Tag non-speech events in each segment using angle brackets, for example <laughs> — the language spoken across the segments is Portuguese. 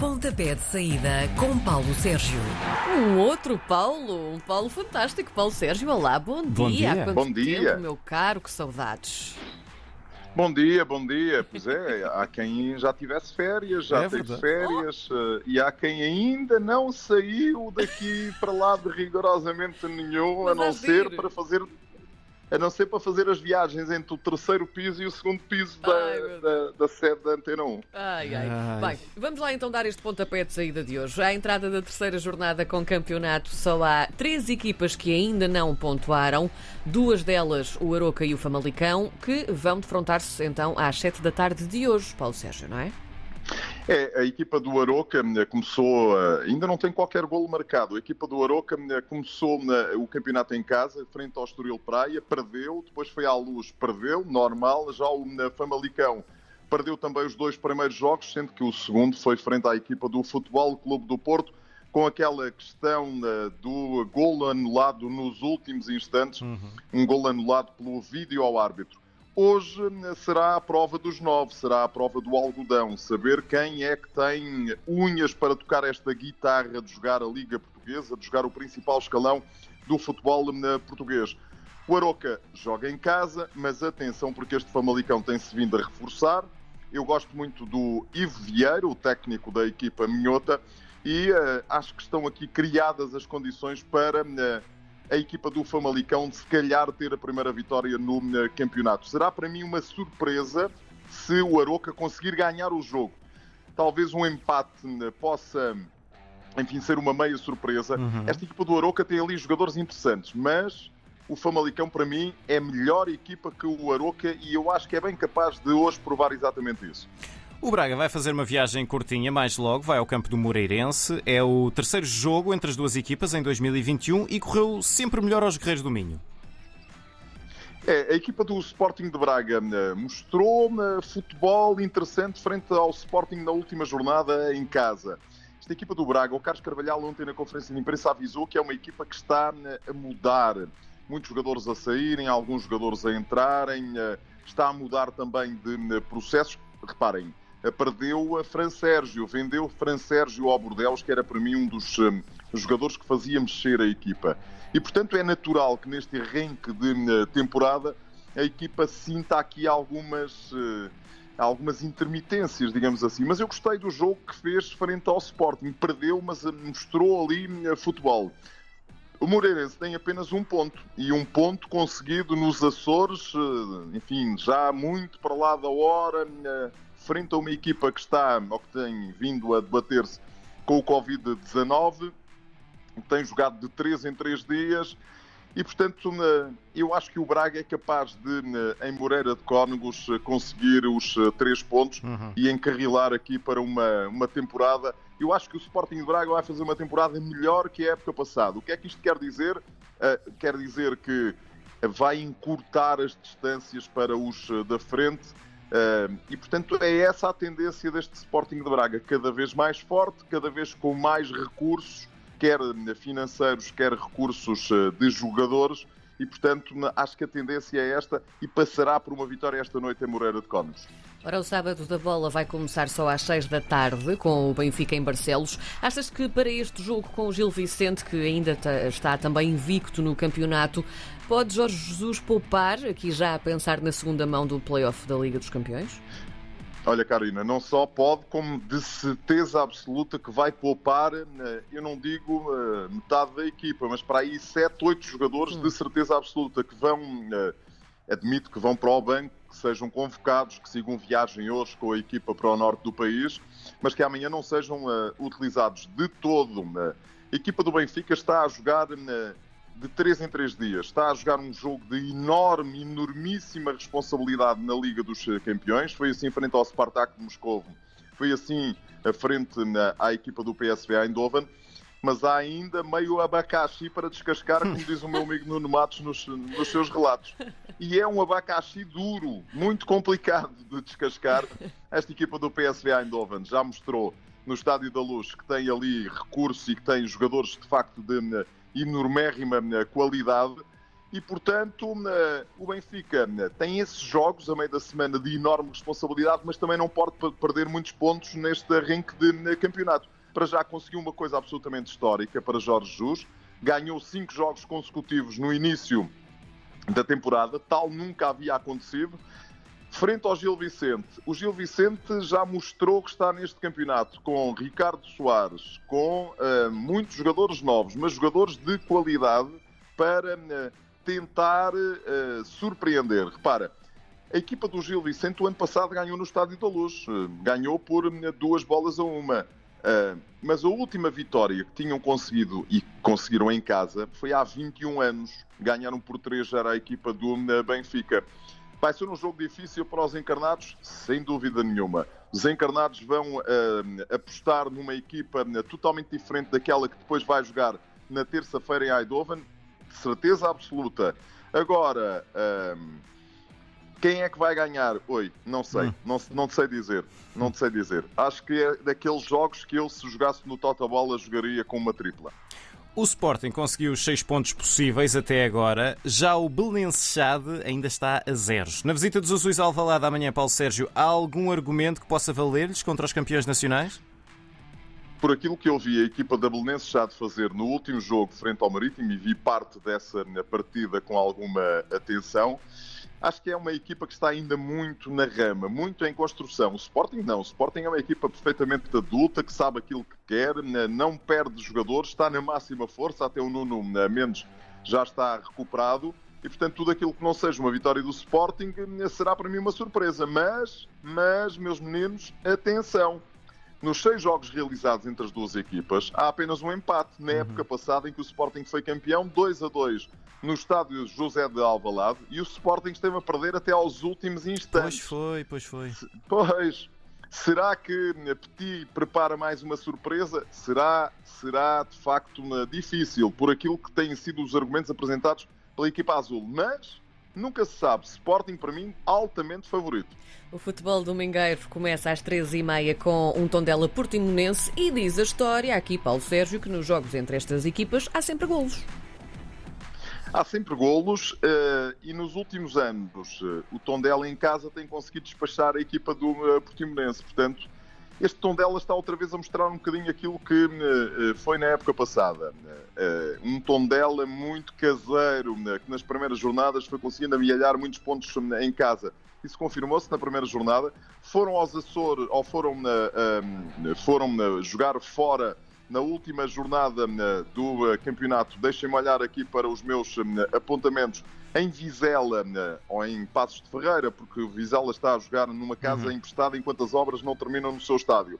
Pontapé de saída com Paulo Sérgio. Um outro Paulo, um Paulo fantástico. Paulo Sérgio, olá, bom, Bom dia. dia. Há Bom dia. tempo, meu caro, que saudades. Bom dia, bom dia. Pois é, há quem já tivesse férias, já É teve verdade. férias, eh, e há quem ainda não saiu daqui para lá de rigorosamente nenhum, a Mas não hás de ser ir. para fazer. A não ser para fazer as viagens entre o terceiro piso e o segundo piso da, Ai, da, da sede da Antena 1. Ai, ai. Ai. Bem, vamos lá então dar este pontapé de saída de hoje. À entrada da terceira jornada com campeonato, só há três equipas que ainda não pontuaram. Duas delas, o Aroca e o Famalicão, que vão defrontar-se então às sete da tarde de hoje, Paulo Sérgio, não é? É, a equipa do Aroca eh, começou, eh, ainda não tem qualquer golo marcado. A equipa do Aroca eh, começou eh, o campeonato em casa, frente ao Estoril Praia, perdeu, depois foi à luz, perdeu, normal. Já o Famalicão perdeu também os dois primeiros jogos, sendo que o segundo foi frente à equipa do Futebol Clube do Porto, com aquela questão do golo anulado nos últimos instantes, um golo anulado pelo vídeo ao árbitro. Hoje eh, será a prova dos nove, será a prova do algodão, saber quem é que tem unhas para tocar esta guitarra de jogar a Liga Portuguesa, de jogar o principal escalão do futebol eh, português. O Aroca joga em casa, mas atenção porque este Famalicão tem-se vindo a reforçar. Eu gosto muito do Ivo Vieira, o técnico da equipa minhota, e eh, acho que estão aqui criadas as condições para eh, a equipa do Famalicão de se calhar ter a primeira vitória no eh, campeonato. Será para mim uma surpresa se o Aroca conseguir ganhar o jogo. Talvez um empate eh, possa, enfim, ser uma meia surpresa. Esta equipa do Aroca tem ali jogadores interessantes, mas o Famalicão para mim é a melhor equipa que o Aroca e eu acho que é bem capaz de hoje provar exatamente isso. O Braga vai fazer uma viagem curtinha mais logo, vai ao campo do Moreirense. É o terceiro jogo entre as duas equipas em 2021 e correu sempre melhor aos Guerreiros do Minho. É, a equipa do Sporting de Braga eh, mostrou eh, futebol interessante frente ao Sporting na última jornada em casa. Esta equipa do Braga, o Carlos Carvalhal ontem na conferência de imprensa avisou que é uma equipa que está eh, a mudar. Muitos jogadores a saírem, alguns jogadores a entrarem, está a mudar também de processos. Reparem, perdeu a Fran Sérgio, vendeu Fran Sérgio ao Bordeaux, que era para mim um dos eh, jogadores que fazia mexer a equipa. E portanto é natural que neste arranque de eh, temporada a equipa sinta aqui algumas, eh, algumas intermitências, digamos assim. Mas eu gostei do jogo que fez frente ao Sporting. Perdeu, mas eh, mostrou ali eh, futebol. O Moreirense tem apenas um ponto e um ponto conseguido nos Açores, eh, enfim, já muito para lá da hora, eh, frente a uma equipa que está, ou que tem vindo a debater-se com o Covid-19, tem jogado de 3 em 3 dias e, portanto, eh, eu acho que o Braga é capaz de, eh, em Moreira de Cónegos, eh, conseguir os 3 pontos e encarrilar aqui para uma, uma temporada. Eu acho que o Sporting de Braga vai fazer uma temporada melhor que a época passada. O que é que isto quer dizer? Eh, quer dizer que vai encurtar as distâncias para os eh, da frente. Eh, e, portanto, é essa a tendência deste Sporting de Braga, cada vez mais forte, cada vez com mais recursos, quer financeiros, quer recursos eh, de jogadores, e, portanto, acho que a tendência é esta e passará por uma vitória esta noite em Moreira de Cónegos. Ora, o sábado da bola vai começar só às 6 da tarde, com o Benfica em Barcelos. Achas que para este jogo com o Gil Vicente, que ainda está também invicto no campeonato, pode Jorge Jesus poupar, aqui já a pensar na segunda mão do play-off da Liga dos Campeões? Olha, Karina, não só pode, como de certeza absoluta que vai poupar, eh, eu não digo eh, metade da equipa, mas para aí 7, 8 jogadores de certeza absoluta que vão, eh, admito que vão para o banco, que sejam convocados, que sigam viagem hoje com a equipa para o norte do país, mas que amanhã não sejam utilizados de todo. A equipa do Benfica está a jogar de 3 em 3 dias. Está a jogar um jogo de enorme, enormíssima responsabilidade na Liga dos eh, Campeões. Foi assim frente ao Spartak de Moscovo. Foi assim a frente na- à equipa do PSV Eindhoven. Mas há ainda meio abacaxi para descascar, como diz o meu amigo Nuno Matos nos, nos seus relatos. E é um abacaxi duro, muito complicado de descascar. Esta equipa do PSV Eindhoven já mostrou no Estádio da Luz que tem ali recursos e que tem jogadores de facto de eh, enormérrima eh, qualidade e, portanto, o Benfica tem esses jogos a meio da semana de enorme responsabilidade, mas também não pode perder muitos pontos neste arranque de campeonato. Para já conseguiu uma coisa absolutamente histórica para Jorge Jus, ganhou cinco jogos consecutivos no início da temporada, tal nunca havia acontecido. Frente ao Gil Vicente, o Gil Vicente já mostrou que está neste campeonato com Ricardo Soares, com uh, muitos jogadores novos, mas jogadores de qualidade para uh, tentar uh, surpreender. Repara, a equipa do Gil Vicente o ano passado ganhou no Estádio da Luz, ganhou por duas bolas a uma. mas a última vitória que tinham conseguido e conseguiram em casa foi há 21 anos. Ganharam por 3 era a equipa do Benfica. Vai ser um jogo difícil para os encarnados, sem dúvida nenhuma. Os encarnados vão uh, apostar numa equipa uh, totalmente diferente daquela que depois vai jogar na terça-feira em Eindhoven, de certeza absoluta. Agora, uh, quem é que vai ganhar? Oi, não sei, hum. não, não sei dizer, não te sei dizer. Acho que é daqueles jogos que eu, se jogasse no Tota Bola, jogaria com uma tripla. O Sporting conseguiu os seis pontos possíveis até agora. Já o Belenenses ainda está a zeros. Na visita dos Azuis ao Alvalade amanhã, Paulo Sérgio, há algum argumento que possa valer-lhes contra os campeões nacionais? Por aquilo que eu vi a equipa da Belenenses Chade fazer no último jogo frente ao Marítimo e vi parte dessa partida com alguma atenção, acho que é uma equipa que está ainda muito na rama, muito em construção. O Sporting não. O Sporting é uma equipa perfeitamente adulta, que sabe aquilo que quer, não perde jogadores, está na máxima força, até o Nuno Mendes já está recuperado. E, portanto, tudo aquilo que não seja uma vitória do Sporting será para mim uma surpresa. Mas, mas, meus meninos, atenção. Nos seis jogos realizados entre as duas equipas, há apenas um empate. Na uhum. época passada, em que o Sporting foi campeão, 2 a 2 no estádio José de Alvalade e o Sporting esteve a perder até aos últimos instantes. Pois foi, pois foi. Pois. Será que Petit prepara mais uma surpresa? Será, será de facto difícil por aquilo que têm sido os argumentos apresentados pela equipa azul. Mas nunca se sabe. Sporting, para mim, altamente favorito. O futebol domingueiro começa às 13h30 com um Tondela Portimonense e diz a história, aqui Paulo Sérgio, que nos jogos entre estas equipas há sempre golos. Há sempre golos uh, e nos últimos anos uh, o Tondela em casa tem conseguido despachar a equipa do uh, Portimonense. Portanto, este Tondela está outra vez a mostrar um bocadinho aquilo que foi na época passada. um Tondela muito caseiro, que nas primeiras jornadas foi conseguindo amealhar muitos pontos em casa. Isso confirmou-se na primeira jornada. Foram aos Açores, ou foram, foram jogar fora na última jornada eh, do eh, campeonato. Deixem-me olhar aqui para os meus eh, apontamentos em Vizela ou em Passos de Ferreira, porque o Vizela está a jogar numa casa uhum. emprestada enquanto as obras não terminam no seu estádio.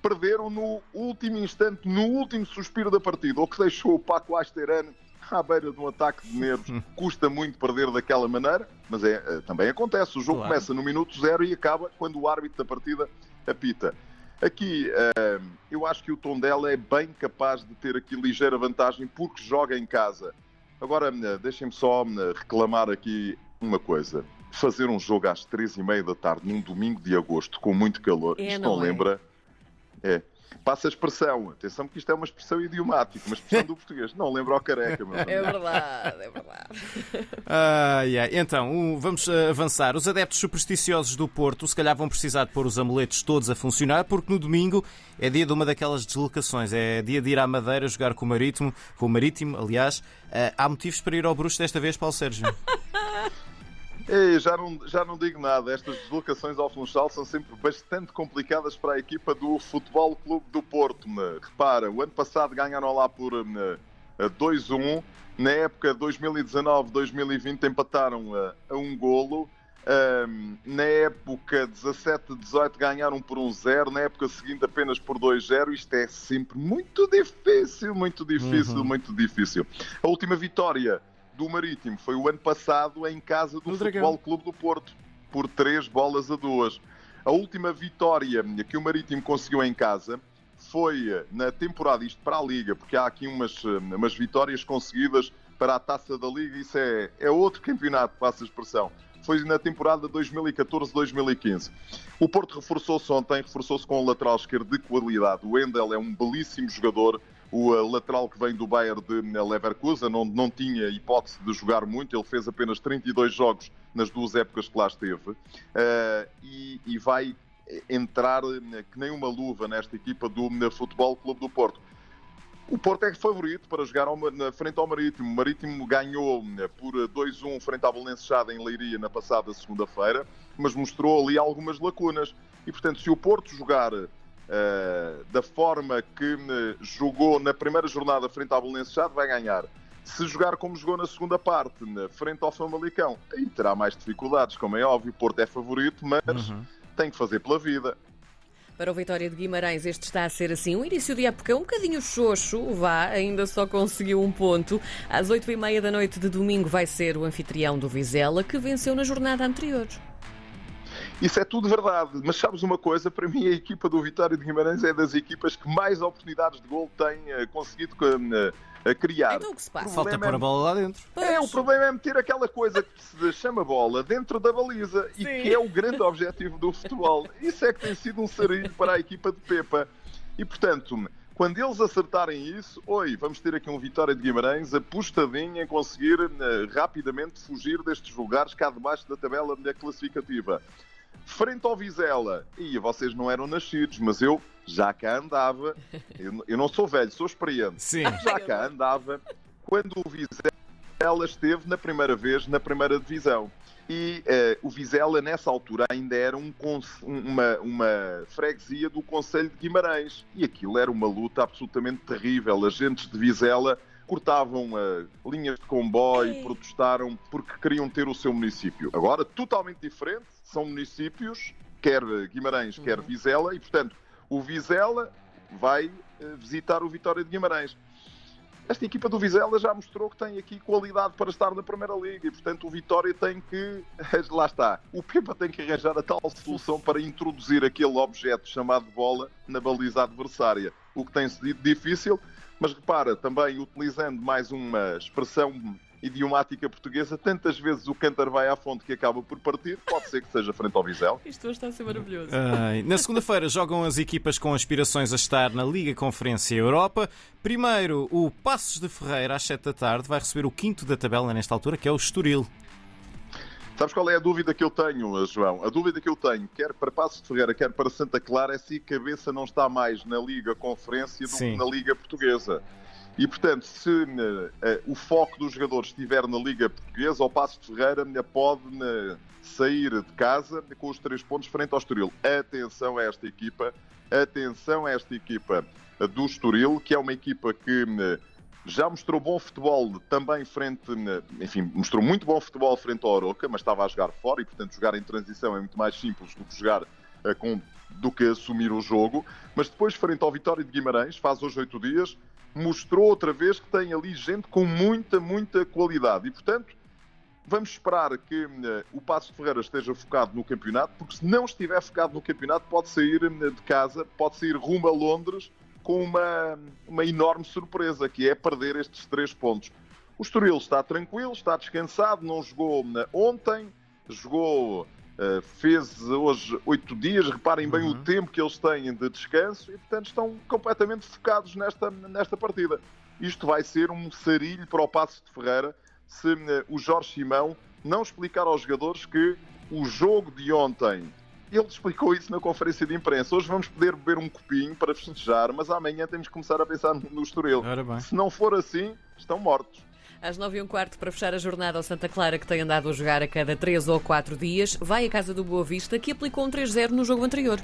Perderam no último instante, no último suspiro da partida, o que deixou o Paco Asterano à beira de um ataque de nervos. Uhum. Custa muito perder daquela maneira, mas é, também acontece. O jogo claro. começa no minuto zero e acaba quando o árbitro da partida apita. Aqui, uh, eu acho que o Tondela é bem capaz de ter aqui ligeira vantagem porque joga em casa. Agora, uh, deixem-me só uh, reclamar aqui uma coisa. Fazer um jogo às três e meia da tarde, num domingo de agosto, com muito calor, é, isto não, não é? lembra? É. Passa a expressão. Atenção que isto é uma expressão idiomática, uma expressão do português. Não lembra ao careca, meu É verdade, é verdade. Ah, yeah. Então, vamos ah, avançar. Os adeptos supersticiosos do Porto se calhar vão precisar de pôr os amuletos todos a funcionar, porque no domingo é dia de uma daquelas deslocações. É dia de ir à Madeira jogar com o Marítimo, com o Marítimo, aliás. Ah, há motivos para ir ao Bruxo desta vez, Paulo Sérgio? <laughs> Ei, já, não, já não digo nada. Estas deslocações ao Funchal são sempre bastante complicadas para a equipa do Futebol Clube do Porto. Né? Repara, o ano passado ganharam lá por 2-1. Né, Na época 2019-2020 empataram a, a um golo. Um, na época 17-18 ganharam por 1-0, um na época seguinte apenas por 2-0. Isto é sempre muito difícil, muito difícil, uhum. muito difícil. A última vitória do Marítimo foi o ano passado em casa do no Futebol Dragão. Clube do Porto, por três bolas a duas. A última vitória que o Marítimo conseguiu em casa foi eh, na temporada, isto para a Liga, porque há aqui umas, eh, umas vitórias conseguidas para a Taça da Liga, isso é, é outro campeonato, passa a expressão. Foi na temporada 2014-2015. O Porto reforçou-se ontem, reforçou-se com o lateral esquerdo de qualidade. O Endel é um belíssimo jogador, o lateral que vem do Bayern de Leverkusen, onde não tinha hipótese de jogar muito, ele fez apenas 32 jogos nas duas épocas que lá esteve, e, e vai entrar que nem uma luva nesta equipa do Futebol Clube do Porto. O Porto é favorito para jogar na frente ao Marítimo. O Marítimo ganhou por 2-1 frente à Belenenses em Leiria na passada segunda-feira, mas mostrou ali algumas lacunas. E, portanto, se o Porto jogar uh, da forma que uh, jogou na primeira jornada frente à Belenenses vai ganhar. Se jogar como jogou na segunda parte, na frente ao Famalicão, aí terá mais dificuldades, como é óbvio. O Porto é favorito, mas uhum. tem que fazer pela vida. Para o Vitória de Guimarães, este está a ser assim. O início de época é um bocadinho xoxo, vá, ainda só conseguiu um ponto. Às oito e meia da noite de domingo vai ser o anfitrião do Vizela, que venceu na jornada anterior. Isso é tudo verdade, mas sabes uma coisa? Para mim, a equipa do Vitória de Guimarães é das equipas que mais oportunidades de gol tem eh, conseguido eh, a criar. Então o que se passa? Falta pôr a bola lá dentro. É, o problema é meter aquela coisa que se chama bola dentro da baliza Sim. e que é o grande objetivo do futebol. Isso é que tem sido um sarilho para a equipa de Pepa. E portanto, quando eles acertarem isso, oi, vamos ter aqui um Vitória de Guimarães apostadinho em conseguir uh, rapidamente fugir destes lugares cá debaixo da tabela classificativa. Frente ao Vizela, e vocês não eram nascidos, mas eu já cá andava, eu, eu não sou velho, sou experiente, Sim. já cá andava quando o Vizela esteve na primeira vez na primeira divisão. E uh, o Vizela, nessa altura, ainda era um, uma, uma freguesia do Conselho de Guimarães. E aquilo era uma luta absolutamente terrível. Agentes de Vizela cortavam uh, linhas de comboio, Ei. protestaram porque queriam ter o seu município. Agora, totalmente diferente, são municípios, quer Guimarães, uhum. quer Vizela, e portanto o Vizela vai uh, visitar o Vitória de Guimarães. Esta equipa do Vizela já mostrou que tem aqui qualidade para estar na Primeira Liga e, portanto, o Vitória tem que. <laughs> Lá está. O Pepa tem que arranjar a tal solução para introduzir aquele objeto chamado bola na baliza adversária. O que tem sido difícil, mas repara, também utilizando mais uma expressão idiomática portuguesa, tantas vezes o cântaro vai à fonte que acaba por partir, pode ser que seja frente ao Visel. Isto hoje está a ser maravilhoso. Ai, na segunda-feira jogam as equipas com aspirações a estar na Liga Conferência Europa. Primeiro, o Passos de Ferreira, às 7 da tarde, vai receber o quinto da tabela nesta altura, que é o Estoril. Sabes qual é a dúvida que eu tenho, João? A dúvida que eu tenho, quer para Passos de Ferreira, quer para Santa Clara, é se a cabeça não está mais na Liga Conferência do Sim. que na Liga Portuguesa. E, portanto, se uh, uh, o foco dos jogadores estiver na Liga Portuguesa, o Passo de Ferreira uh, pode sair de casa com os três pontos frente ao Estoril. Atenção a esta equipa, atenção a esta equipa do Estoril, que é uma equipa que já mostrou bom futebol também frente, enfim, mostrou muito bom futebol frente ao Oroca, mas estava a jogar fora e, portanto, jogar em transição é muito mais simples do que jogar com do que assumir o jogo, mas depois, frente ao Vitória de Guimarães, faz hoje oito dias, mostrou outra vez que tem ali gente com muita, muita qualidade. E, portanto, vamos esperar que uh, o Passo Ferreira esteja focado no campeonato, porque se não estiver focado no campeonato, pode sair uh, de casa, pode sair rumo a Londres com uma, uma enorme surpresa, que é perder estes três pontos. O Estoril está tranquilo, está descansado, não jogou uh, ontem, jogou Uh, fez hoje oito dias, reparem bem uhum. o tempo que eles têm de descanso e, portanto, estão completamente focados nesta, nesta partida. Isto vai ser um sarilho para o Passo de Ferreira se uh, o Jorge Simão não explicar aos jogadores que o jogo de ontem. Ele explicou isso na conferência de imprensa. Hoje vamos poder beber um copinho para festejar, mas amanhã temos que começar a pensar no Estoril. Se não for assim, estão mortos. Às 9 e um quarto, para fechar a jornada ao Santa Clara, que tem andado a jogar a cada 3 ou 4 dias, vai à casa do Boa Vista, que aplicou um 3-0 no jogo anterior.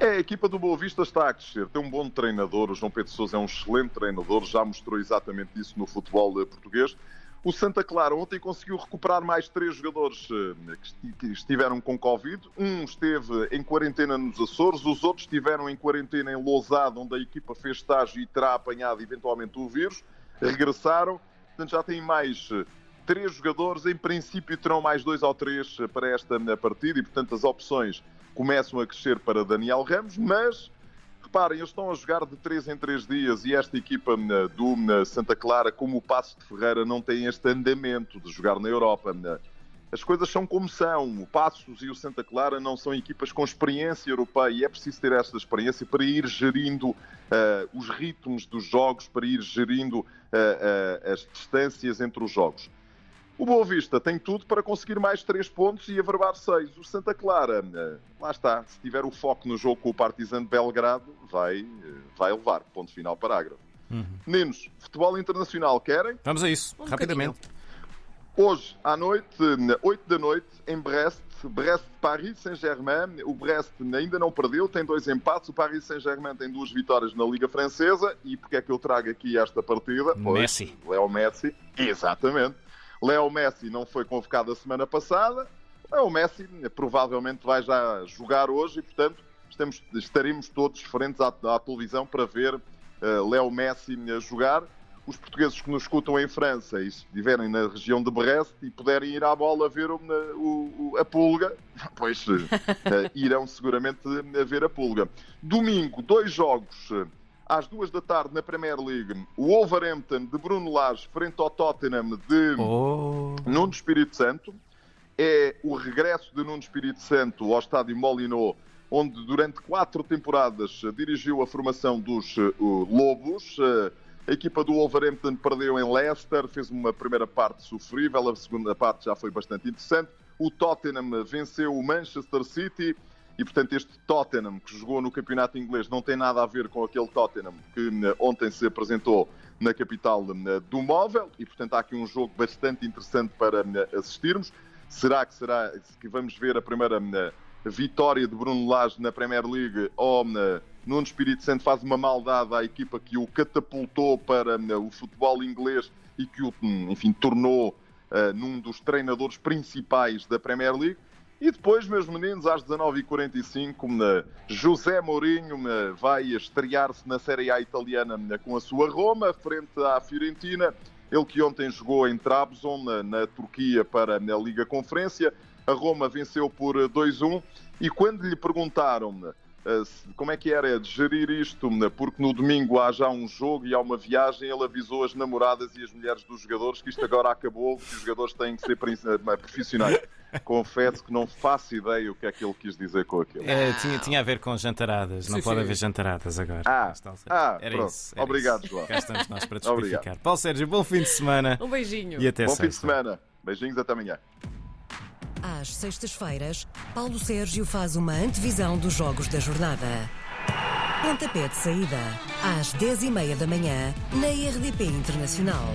É, a equipa do Boa Vista está a crescer. Tem um bom treinador. O João Pedro Sousa é um excelente treinador. Já mostrou exatamente isso no futebol português. O Santa Clara ontem conseguiu recuperar mais três jogadores eh, que estiveram com Covid. Um esteve em quarentena nos Açores, os outros estiveram em quarentena em Lousada, onde a equipa fez estágio e terá apanhado eventualmente o vírus <laughs> regressaram. Portanto, já tem mais eh, três jogadores. Em princípio, terão mais dois ou três eh, para esta eh, partida e, portanto, as opções começam a crescer para Daniel Ramos. Mas, reparem, eles estão a jogar de três em três dias e esta equipa do Santa Clara, como o Passo de Ferreira, não tem este andamento de jogar na Europa. As coisas são como são. O Passos e o Santa Clara não são equipas com experiência europeia e é preciso ter esta experiência para ir gerindo uh, os ritmos dos jogos, para ir gerindo uh, uh, as distâncias entre os jogos. O Boa Vista tem tudo para conseguir mais três pontos e averbar seis. O Santa Clara, lá está, se tiver o foco no jogo com o Partizan de Belgrado, vai, vai levar. Ponto final, parágrafo. Uhum. Meninos, futebol internacional querem? Vamos a isso, um rapidamente. Hoje, à noite, 8 da noite, em Brest, Brest-Paris Saint-Germain. O Brest ainda não perdeu, tem dois empates. O Paris Saint-Germain tem duas vitórias na Liga Francesa. E porque é que eu trago aqui esta partida? Messi. Léo Messi, exatamente. Léo Messi não foi convocado a semana passada. Léo Messi provavelmente vai já jogar hoje e, portanto, estamos, estaremos todos frentes à, à televisão para ver uh, Léo Messi a jogar os portugueses que nos escutam em França e estiverem na região de Brest e puderem ir à bola ver o, o, a pulga, <laughs> pois uh, irão seguramente ver a pulga. Domingo, dois jogos às duas da tarde na Premier League. O Wolverhampton de Bruno Lage frente ao Tottenham de oh. Nuno Espírito Santo. É o regresso de Nuno Espírito Santo ao estádio Molineux onde durante quatro temporadas dirigiu a formação dos Lobos. A equipa do Wolverhampton perdeu em Leicester, fez uma primeira parte sofrível, a segunda parte já foi bastante interessante. O Tottenham venceu o Manchester City e, portanto, este Tottenham que jogou no campeonato inglês não tem nada a ver com aquele Tottenham que eh, ontem se apresentou na capital eh, do móvel e, portanto, há aqui um jogo bastante interessante para eh, assistirmos. Será que será que vamos ver a primeira vitória de Bruno Lage na Premier League ou Nuno Espírito Santo faz uma maldade à equipa que o catapultou para o futebol inglês e que o, enfim, tornou uh, num dos treinadores principais da Premier League. E depois, meus meninos, às 19h45, José Mourinho vai estrear-se na Série A italiana com a sua Roma, frente à Fiorentina. Ele que ontem jogou em Trabzon, na, na Turquia, para a Liga Conferência. A Roma venceu por 2-1 e quando lhe perguntaram como é que era de gerir isto, né? porque no domingo há já um jogo e há uma viagem, ele avisou as namoradas e as mulheres dos jogadores que isto agora acabou, que os jogadores têm que ser eh, profissionais. Confesso que não faço ideia o que é que ele quis dizer com aquilo. É, tinha, tinha a ver com jantaradas, não sim, pode sim. haver jantaradas agora. Ah, ah era pronto. isso. Era Obrigado, isso. João. Cá estamos nós para desmitificar. Paulo Sérgio, bom fim de semana. Um beijinho. E até Bom sexta. fim de semana. Beijinhos, até amanhã. Às sextas-feiras, Paulo Sérgio faz uma antevisão dos jogos da jornada. Pontapé de saída, às 10h30 da manhã, na RDP Internacional.